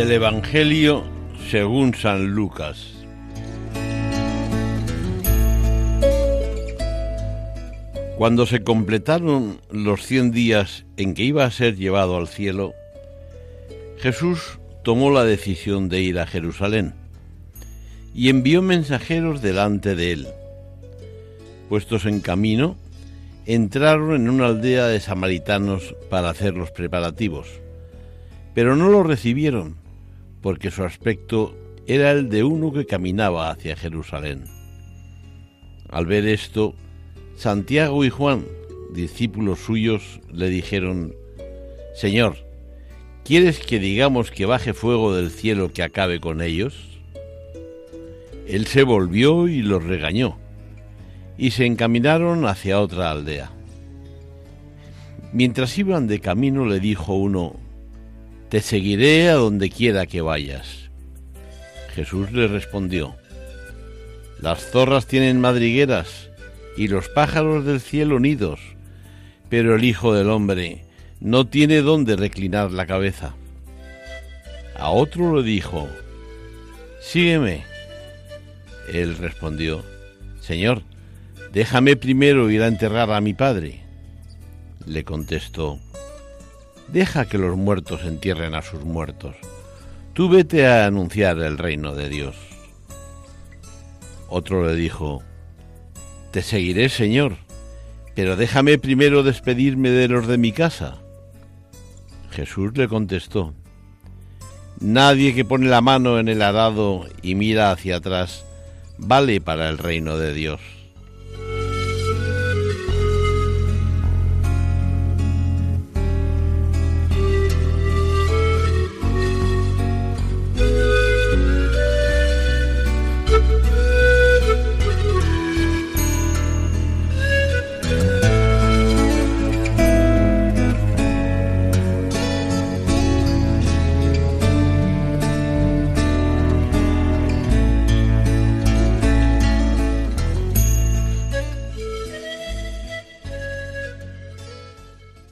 Del Evangelio según San Lucas. Cuando se completaron los cien días en que iba a ser llevado al cielo, Jesús tomó la decisión de ir a Jerusalén y envió mensajeros delante de él. Puestos en camino, entraron en una aldea de samaritanos para hacer los preparativos, pero no lo recibieron porque su aspecto era el de uno que caminaba hacia Jerusalén. Al ver esto, Santiago y Juan, discípulos suyos, le dijeron, Señor, ¿quieres que digamos que baje fuego del cielo que acabe con ellos? Él se volvió y los regañó, y se encaminaron hacia otra aldea. Mientras iban de camino le dijo uno, Te seguiré a donde quiera que vayas. Jesús le respondió, Las zorras tienen madrigueras, y los pájaros del cielo nidos, pero el Hijo del Hombre no tiene dónde reclinar la cabeza. A otro le dijo, Sígueme. Él respondió, Señor, déjame primero ir a enterrar a mi padre. Le contestó, Deja que los muertos entierren a sus muertos. Tú vete a anunciar el reino de Dios. Otro le dijo, Te seguiré, Señor, pero déjame primero despedirme de los de mi casa. Jesús le contestó, Nadie que pone la mano en el arado y mira hacia atrás vale para el reino de Dios.